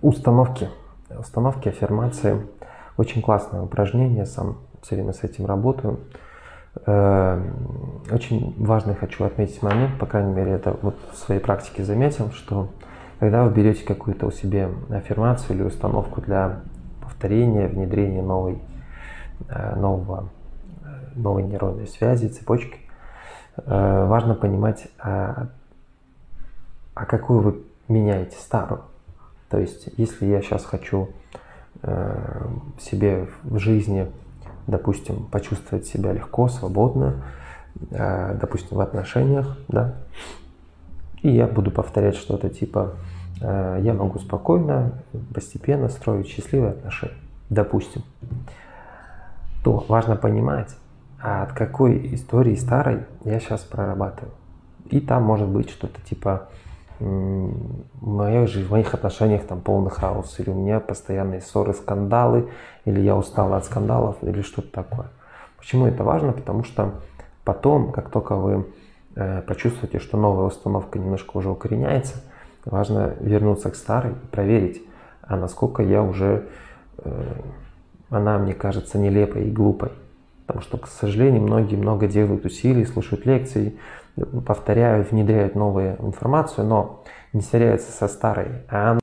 Установки. Установки, аффирмации. Очень классное упражнение, сам все время с этим работаю. Э, очень важный хочу отметить момент, по крайней мере, это вот в своей практике заметил, что когда вы берете какую-то у себя аффирмацию или установку для повторения, внедрения новой, э, нового, э, новой нейронной связи, цепочки, важно понимать, а, а какую вы меняете старую. То есть, если я сейчас хочу э, себе в жизни, допустим, почувствовать себя легко, свободно, э, допустим, в отношениях, да, и я буду повторять что-то типа э, «я могу спокойно, постепенно строить счастливые отношения», допустим, то важно понимать, а от какой истории старой я сейчас прорабатываю. И там может быть что-то типа в моих, в моих отношениях там полный хаос, или у меня постоянные ссоры, скандалы, или я устала от скандалов, или что-то такое. Почему это важно? Потому что потом, как только вы э, почувствуете, что новая установка немножко уже укореняется, важно вернуться к старой и проверить, а насколько я уже, э, она мне кажется нелепой и глупой. Потому что, к сожалению, многие много делают усилий, слушают лекции, повторяют, внедряют новую информацию, но не сверяются со старой. А